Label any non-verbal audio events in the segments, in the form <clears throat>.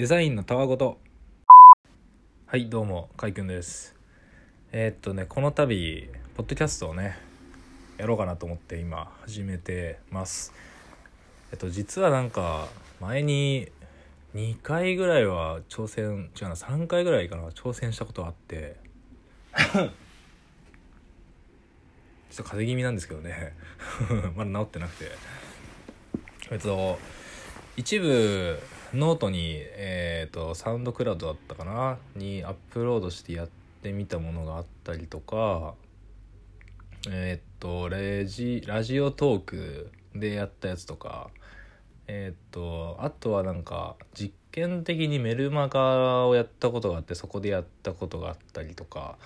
デザインのたわごと。はいどうもかいくんです。えーっとねこの度ポッドキャストをねやろうかなと思って今始めてます。えっと実はなんか前に2回ぐらいは挑戦違うな3回ぐらいかな挑戦したことあって。<laughs> ちょっと風邪気味なんですけどね。<laughs> まだ治ってなくて。えっと一部ノートにえっ、と SoundCloud だったかな？にアップロードしてやってみたものがあったりとかえっ、とレジ Radiotalk でやったやつとかえっ、とあとはなんか実験的にメルマガをやったことがあってそこでやったことがあったりとか、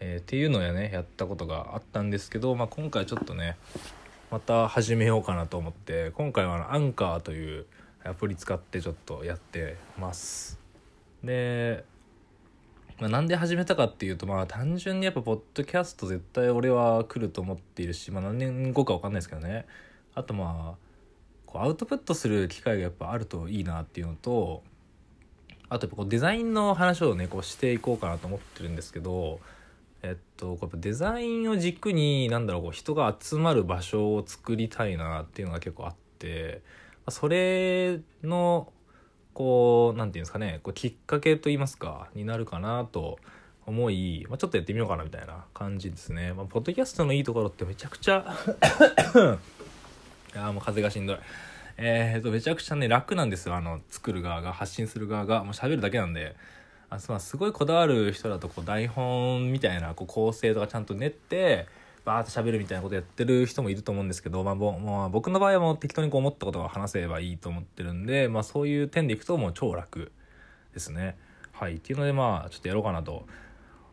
えーっていうのをねやったことがあったんですけど、まあ、今回ちょっとねまた始めようかなと思って今回はアンカーというアプリ使ってちょっとやってます。で、まあ、なんで始めたかっていうとまあ単純にやっぱポッドキャスト絶対俺は来ると思っているし、まあ、何年後か分かんないですけどね。あとまあこうアウトプットする機会がやっぱあるといいなっていうのとあとやっぱこうデザインの話をねこうしていこうかなと思ってるんですけどえっと、やっぱデザインを軸になんだろうこう人が集まる場所を作りたいなっていうのが結構あってそれのこうなんていうんですかねこうきっかけと言いますかになるかなと思い、まあ、ちょっとやってみようかなみたいな感じですね。まあ、ポッドキャストのいいところってめちゃくちゃ <coughs> いやもう風がしんどい。えー、とめちゃくちゃね楽なんですよあの作る側が発信する側がもう喋るだけなんであすごいこだわる人だとこう台本みたいなこう構成とかちゃんと練ってバーッと喋るみたいなことやってる人もいると思うんですけど、まあ、まあ僕の場合はもう適当にこう思ったことを話せばいいと思ってるんで、まあ、そういう点でいくともう超楽ですね。はいっていうのでまあちょっとやろうかなと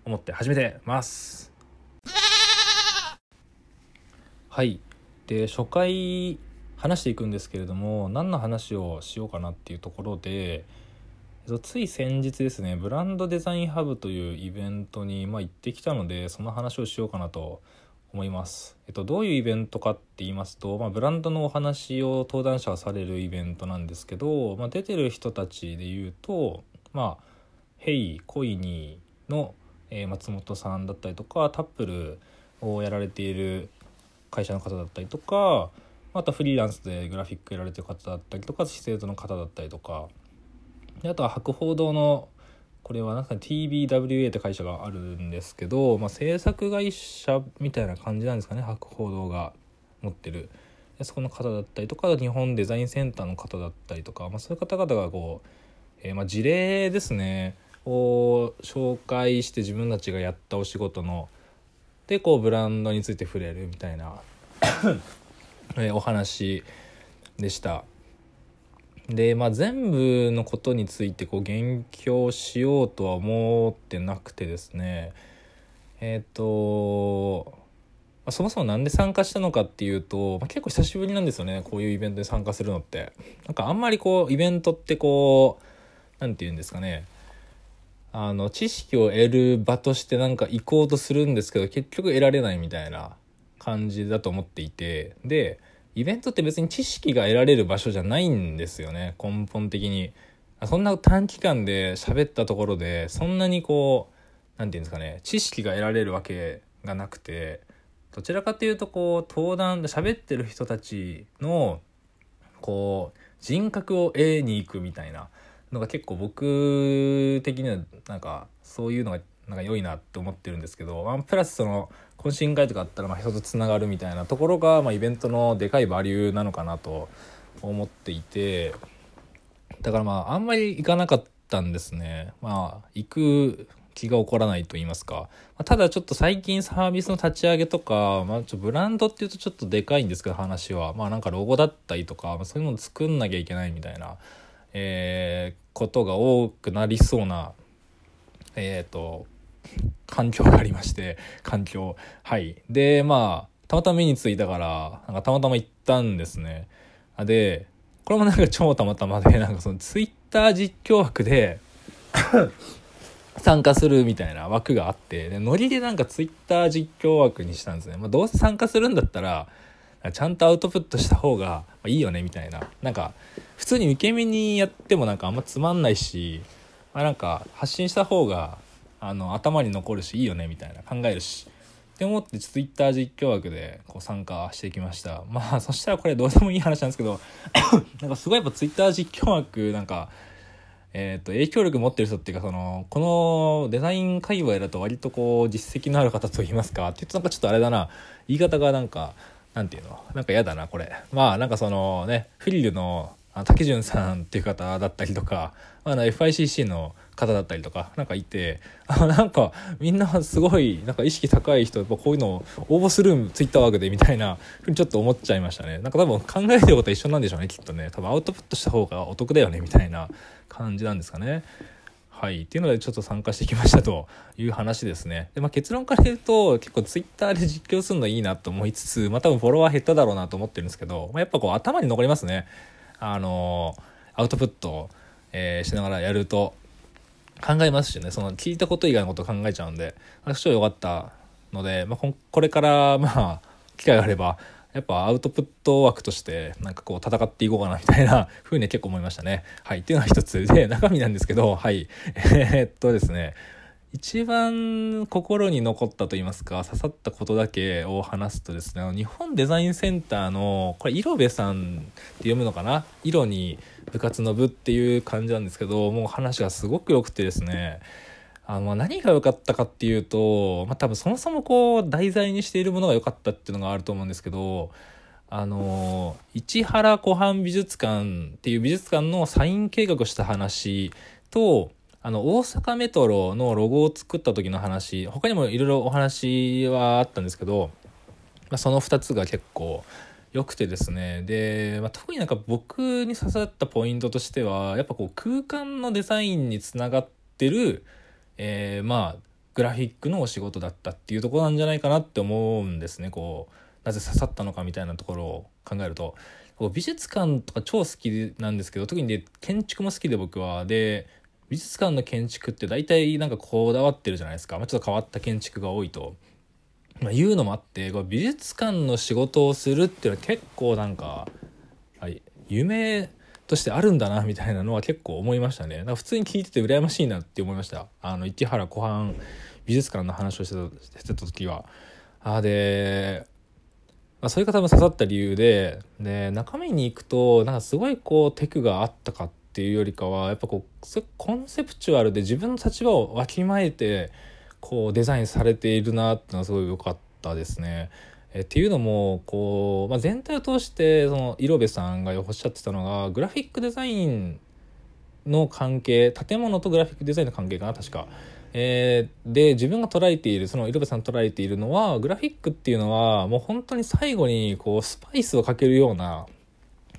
思って始めてます。はいで初回話していくんですけれども何の話をしようかなっていうところでつい先日ですねブランドデザインハブというイベントに、まあ、行ってきたのでその話をしようかなと思います。えっと、どういうイベントかって言いますと、まあ、ブランドのお話を登壇者がされるイベントなんですけど、まあ、出てる人たちで言うとまあヘイコイニーの、え松本さんだったりとかタップルをやられている会社の方だったりとかあとはフリーランスでグラフィックやられてる方だったりとか資生堂の方だったりとかであとは博報堂のこれはなんか TBWA って会社があるんですけど、まあ、制作会社みたいな感じなんですかね博報堂が持ってるでそこの方だったりとか日本デザインセンターの方だったりとか、まあ、そういう方々がこう、えーまあ事例ですねを紹介して自分たちがやったお仕事のでこうブランドについて触れるみたいな <coughs> えーお話でした。でまあ全部のことについてこう言及しようとは思ってなくてですね。えっ、と、まそもそもなんで参加したのかっていうと、まあ、結構久しぶりなんですよねこういうイベントに参加するのって。なんかあんまりこうイベントってこう何て言うんですかね。あの知識を得る場としてなんか行こうとするんですけど結局得られないみたいな感じだと思っていて。でイベントって別に知識が得られる場所じゃないんですよね。根本的に。そんな短期間で喋ったところでそんなにこう何て言うんですかね知識が得られるわけがなくてどちらかというとこう登壇で喋ってる人たちのこう人格を得に行くみたいなのが結構僕的にはなんかそういうのがなんか良いなって思ってるんですけど、まあ、プラスその懇親会とかあったらまあ人とつながるみたいなところが、まあ、イベントのでかいバリューなのかなと思っていてだからまああんまり行かなかったんですね。まあ行く気が起こらないと言いますか、ただちょっと最近サービスの立ち上げとか、まあ、ちょブランドっていうとちょっとでかいんですけど話は。まあなんかロゴだったりとか、そういうのを作んなきゃいけないみたいな、えーことが多くなりそうなえっ、と環境がありまして環境。はい。でまあたまたま目についたからなんかたまたま行ったんですね。でこれもなんか超たまたまで <laughs> なんかそのツイッター実況枠で <coughs> 参加するみたいな枠があってでノリでなんかツイッター実況枠にしたんですね、まあ、どうせ参加するんだったらちゃんとアウトプットした方がいいよねみたいな。なんか普通に受け身にやってもなんかあんまつまんないし、まあ、なんか発信した方があの頭に残るしいいよねみたいな考えるし。って思ってツイッター実況枠でこう参加してきました。まあそしたらこれどうでもいい話なんですけど <coughs> なんかすごいやっぱツイッター実況枠なんかえーと、影響力持ってる人っていうかそのこのデザイン界隈だと割とこう実績のある方といいますかって言うとなんかちょっとあれだな。言い方がなんかなんていうの？なんか嫌だなこれ。まあなんかそのねフリルの竹潤さんっていう方だったりとか、まあ FICC の方だったりとかなんかいてあなんかみんなすごいなんか意識高い人やっぱこういうのを応募するツイッターワークでみたいなふうにちょっと思っちゃいましたねなんか多分考えてることは一緒なんでしょうねきっとね多分アウトプットした方がお得だよねみたいな感じなんですかね。はい。っていうのでちょっと参加してきましたという話ですね。で、まあ、結論から言うと結構ツイッターで実況するのいいなと思いつつ、まあ多分フォロワー減っただろうなと思ってるんですけど、まあ、やっぱこう頭に残りますね。あのアウトプット、えー、しながらやると考えますしね。その聞いたこと以外のこと考えちゃうんで。私は良かったので、まあ、これから <laughs> まあ機会があればやっぱアウトプット枠としてなんかこう戦っていこうかなみたいな <laughs> 風に結構思いましたね。はい。っていうのが一つ。で中身なんですけどはい。<laughs> えー、っとですね。一番心に残ったと言いますか刺さったことだけを話すとですね日本デザインセンターのこれ色部さんって読むのかな？色に部活の部っていう感じなんですけどもう話がすごく良くてですね。あの何が良かったかっていうと、まあ、多分そもそもこう題材にしているものが良かったっていうのがあると思うんですけどあの市原湖畔美術館っていう美術館のサイン計画をした話とあの、大阪メトロのロゴを作った時の話、他にもいろいろお話はあったんですけど、まあ、その2つが結構良くてですね。で、まあ、特になんか僕に刺さったポイントとしては、やっぱこう空間のデザインにつながってる、えー、まあ、グラフィックのお仕事だったっていうとこなんじゃないかなって思うんですね。こう、なぜ刺さったのかみたいなところを考えると。こう美術館とか超好きなんですけど、特にで建築も好きで僕は。で、美術館の建築って大体なんかこだわってるじゃないですか、まあ、ちょっと変わった建築が多いと、まあ、いうのもあってこ美術館の仕事をするっていうのは結構なんか、はい、夢としてあるんだなみたいなのは結構思いましたね。なんか普通に聞いてて羨ましいなって思いました。あの市原湖畔美術館の話をしてた時は。あでまあ、それが多分刺さった理由でで中身に行くとなんかすごいこうテクがあったかっっていうよりかはやっぱこうコンセプチュアルで自分の立場をわきまえてこうデザインされているなっていうのはすごい良かったですね。えっていうのもこう、まあ、全体を通してその色部さんがおっしゃってたのがグラフィックデザインの関係建物とグラフィックデザインの関係かな確か。えー、で自分が捉えているその色部さん捉えているのはグラフィックっていうのはもう本当に最後にこうスパイスをかけるような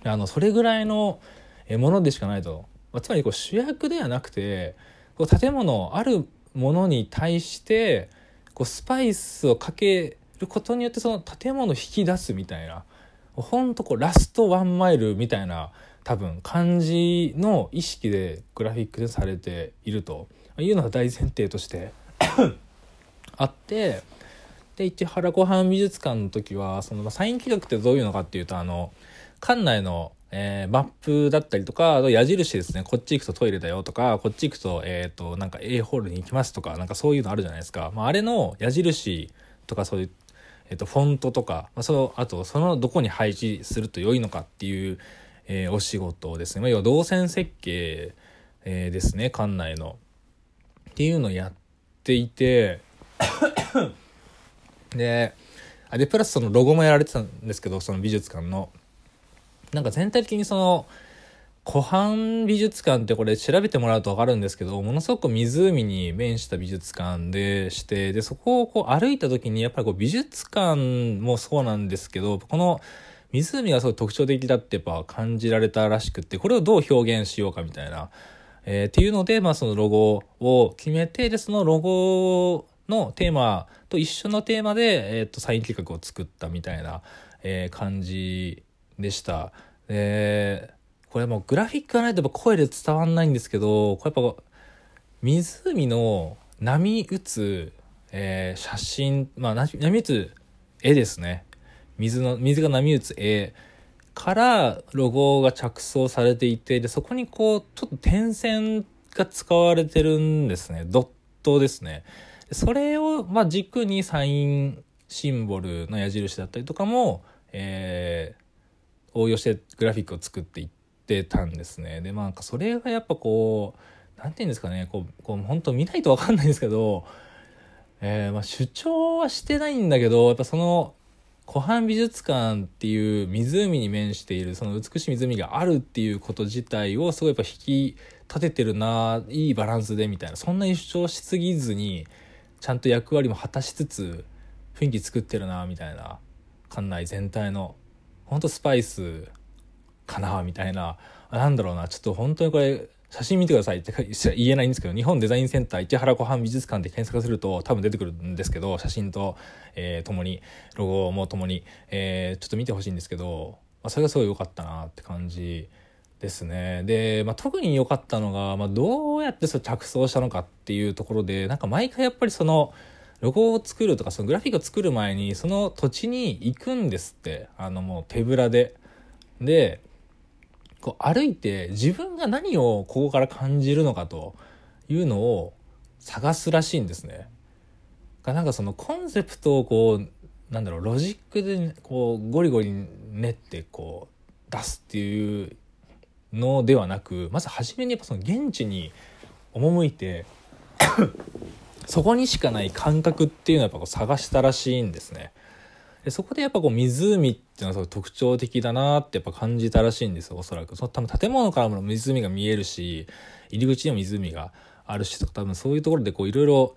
あのそれぐらいのものでしかないと、まあ、つまりこう主役ではなくてこう建物あるものに対してこうスパイスをかけることによってその建物を引き出すみたいなほんとこうラストワンマイルみたいな多分感じの意識でグラフィックでされていると。いうのが大前提として <coughs> あってで市原湖畔美術館の時はそのサイン企画ってどういうのかっていうとあの館内のえー、マップだったりとか、あと矢印ですね、こっち行くとトイレだよとか、こっち行くと、えっ、ー、と、なんか A ホールに行きますとか、なんかそういうのあるじゃないですか。まあ、あれの矢印とかそういう、えっ、ー、と、フォントとか、まあ、その、あと、そのどこに配置すると良いのかっていう、え、お仕事ですね。まあ、要は動線設計、え、ですね、館内の。っていうのをやっていてで、あで、プラスそのロゴもやられてたんですけど、その美術館の。なんか全体的にその湖畔美術館ってこれ調べてもらうと分かるんですけどものすごく湖に面した美術館でしてでそこをこう歩いた時にやっぱりこう美術館もそうなんですけどこの湖がすごい特徴的だってやっぱ感じられたらしくってこれをどう表現しようかみたいな、えー、っていうので、まあ、そのロゴを決めてでそのロゴのテーマと一緒のテーマで、えー、とサイン企画を作ったみたいな、えー、感じでした。で、これもうグラフィックがないとやっぱ声で伝わんないんですけど、これやっぱ湖の波打つ、えー、写真、まあ波打つ絵ですね。水の、水が波打つ絵からロゴが着想されていてでそこにこうちょっと点線が使われてるんですねドットですねそれをまあ軸にサインシンボルの矢印だったりとかも、えー、応用してグラフィックを作っていってたんですね。でまあそれがやっぱこう何て言うんですかね。こうこう本当見ないと分かんないんですけどえー、まあ、主張はしてないんだけどやっぱその湖畔美術館っていう湖に面しているその美しい湖があるっていうこと自体をすごいやっぱ引き立ててるないいバランスでみたいなそんなに主張しすぎずにちゃんと役割も果たしつつ雰囲気作ってるなみたいな館内全体のほんとスパイスかなみたいななんだろうなちょっと本当にこれ写真見てくださいって言えないんですけど、日本デザインセンター市原湖畔美術館で検索すると多分出てくるんですけど、写真と、えー、共に、ロゴも共に、えー、ちょっと見てほしいんですけど、まあ、それがすごい良かったなって感じですね。で、まあ、特に良かったのが、まあ、どうやってそ着想したのかっていうところで、なんか毎回やっぱりその、ロゴを作るとか、そのグラフィックを作る前に、その土地に行くんですって。あのもう手ぶらで。で、こう歩いて自分が何をここから感じるのかというのを探すらしいんですね。なんかそのコンセプトをこうなんだろうロジックでこうゴリゴリ練ってこう出すっていうのではなくまず初めにやっぱその現地に赴いてそこにしかない感覚っていうのをやっぱこう探したらしいんですね。でそこでやっぱこう湖っていうのはすごい特徴的だなってやっぱ感じたらしいんですよおそらくその多分建物からも湖が見えるし入り口にも湖があるしとか多分そういうところでこういろいろ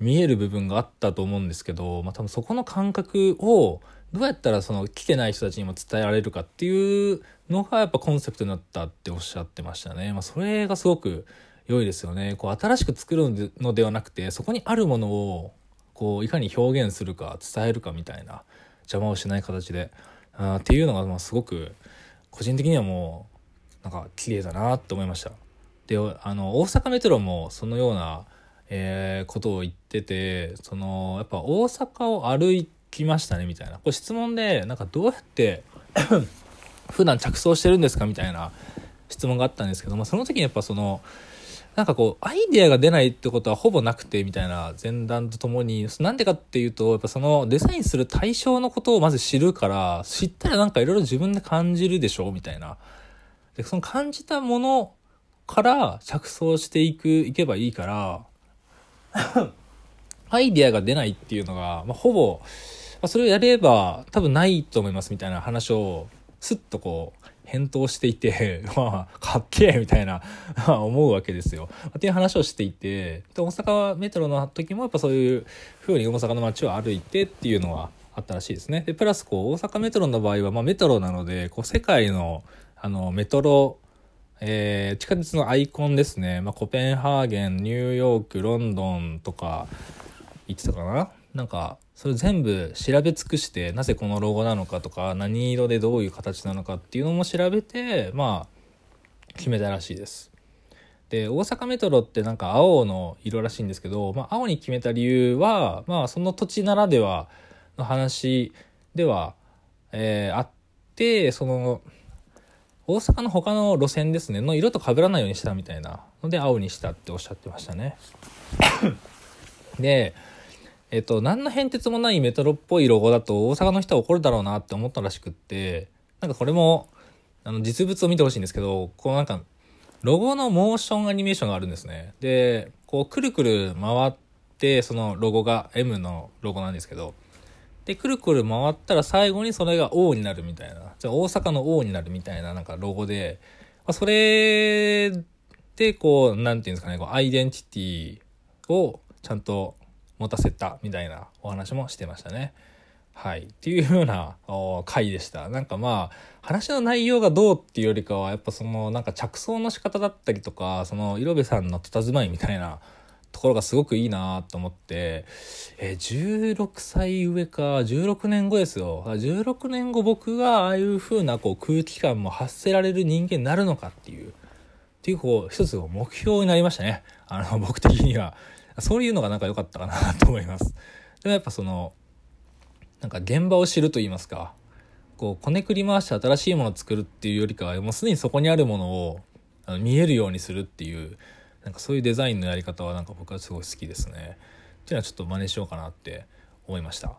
見える部分があったと思うんですけど、まあ、多分そこの感覚をどうやったらその来てない人たちにも伝えられるかっていうのがやっぱコンセプトになったっておっしゃってましたね。まあ、それがすごく良いですよね。こう新しく作るのではなくてそこにあるものをこういかに表現するか伝えるかみたいな邪魔をしない形であっていうのがまあすごく個人的にはもうなんか綺麗だなって思いましたであの大阪メトロもそのような、えー、ことを言っててそのやっぱ大阪を歩きましたねみたいなこれ質問でなんかどうやって <coughs> 普段着想してるんですかみたいな質問があったんですけどもその時にやっぱそのなんかこう、アイデアが出ないってことはほぼなくて、みたいな前段とともに、なんでかっていうと、やっぱそのデザインする対象のことをまず知るから、知ったらなんかいろいろ自分で感じるでしょうみたいな。で、その感じたものから着想していく、いけばいいから、<coughs> アイデアが出ないっていうのが、まあ、ほぼ、まあ、それをやれば多分ないと思いますみたいな話を、すっとこう、返答していて、<laughs> まあ、かっけえみたいな <laughs> 思うわけですよ。っていう話をしていて、で、大阪メトロの時もやっぱそういう風に大阪の街を歩いてっていうのはあったらしいですね。で、プラスこう、大阪メトロの場合は、まあメトロなので、こう、世界の、あの、メトロ、えー、地下鉄のアイコンですね。まあ、コペンハーゲン、ニューヨーク、ロンドンとか、言ってたかななんか、それ全部調べ尽くしてなぜこのロゴなのかとか何色でどういう形なのかっていうのも調べてまあ決めたらしいです。で大阪メトロってなんか青の色らしいんですけど、まあ、青に決めた理由は、まあ、その土地ならではの話では、えー、あってその大阪の他の路線ですねの色と被らないようにしたみたいなので青にしたっておっしゃってましたね。でえっと、何の変哲もないメトロっぽいロゴだと大阪の人は怒るだろうなって思ったらしくって、なんかこれも、あの、実物を見てほしいんですけど、こうなんか、ロゴのモーションアニメーションがあるんですね。で、こう、くるくる回って、そのロゴが M のロゴなんですけど、で、くるくる回ったら最後にそれが O になるみたいな、じゃ大阪の O になるみたいななんかロゴで、まあ、それで、こう、なんていうんですかね、こう、アイデンティティをちゃんと持たせたみたいなお話もしてましたね。はい。っていうような回でした。なんかまあ、話の内容がどうっていうよりかは、やっぱその、なんか着想の仕方だったりとか、その、色部さんの佇まいみたいなところがすごくいいなと思って、えー、16歳上か、16年後ですよ。16年後僕がああいう風なこう空気感も発せられる人間になるのかっていう、っていうこう、一つの目標になりましたね。あの、僕的には。そういうのがなんか良かったかなと思います。<laughs> でもやっぱその、なんか現場を知ると言いますか、こうこねくり回して新しいものを作るっていうよりかはもうすでにそこにあるものを見えるようにするっていうなんかそういうデザインのやり方はなんか僕はすごい好きですね。っていうのはちょっと真似しようかなって思いました。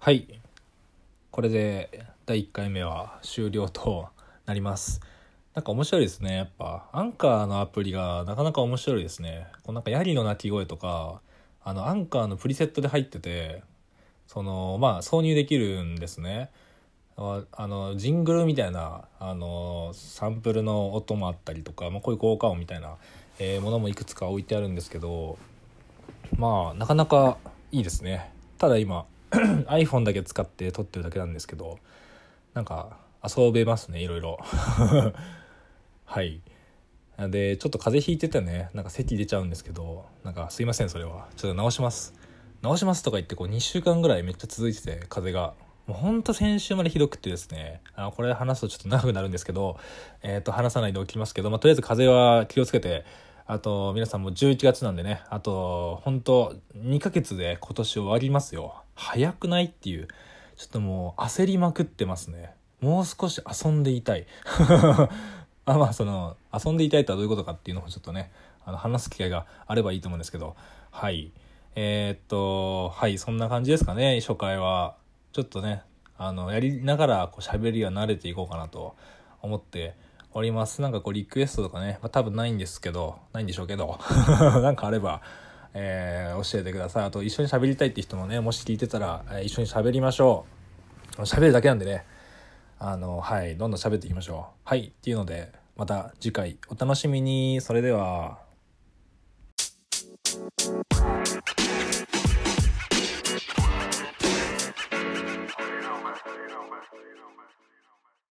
はいこれで第1回目は終了となります。なんか面白いですねやっぱ。アンカーのアプリがなかなか面白いですね。こうなんかヤギの鳴き声とかあのアンカーのプリセットで入っててそのまあ挿入できるんですね。あのジングルみたいなあのサンプルの音もあったりとか、まあ、こういう効果音みたいな、えー、ものもいくつか置いてあるんですけどまあなかなかいいですね。ただ今 <clears throat> iPhone だけ使って撮ってるだけなんですけどなんか遊べますねいろいろ。<laughs> はい。でちょっと風邪ひいててねなんか咳出ちゃうんですけどなんかすいませんそれは。ちょっと直します。直しますとか言ってこう2週間ぐらいめっちゃ続いてて風が。もうほんと先週までひどくてですね。あのこれ話すとちょっと長くなるんですけどえっ、ー、と話さないでおきますけど、まあ、とりあえず風は気をつけてあと皆さんも11月なんでねあと本当2ヶ月で今年終わりますよ。早くないっていう。ちょっともう焦りまくってますね。もう少し遊んでいたい。<laughs> あまあその遊んでいたいとはどういうことかっていうのをちょっとねあの話す機会があればいいと思うんですけど。はい。えー、っとはいそんな感じですかね初回は。ちょっとねあのやりながらこう喋りは慣れていこうかなと思っております。なんかこうリクエストとかね、まあ、多分ないんですけど、ないんでしょうけど、<laughs> なんかあれば、えー、教えてください。あと一緒に喋りたいって人もね、もし聞いてたら、え、一緒に喋りましょう。喋るだけなんでね、あの、はい、どんどん喋っていきましょう。はい、っていうので、また次回お楽しみに。それでは。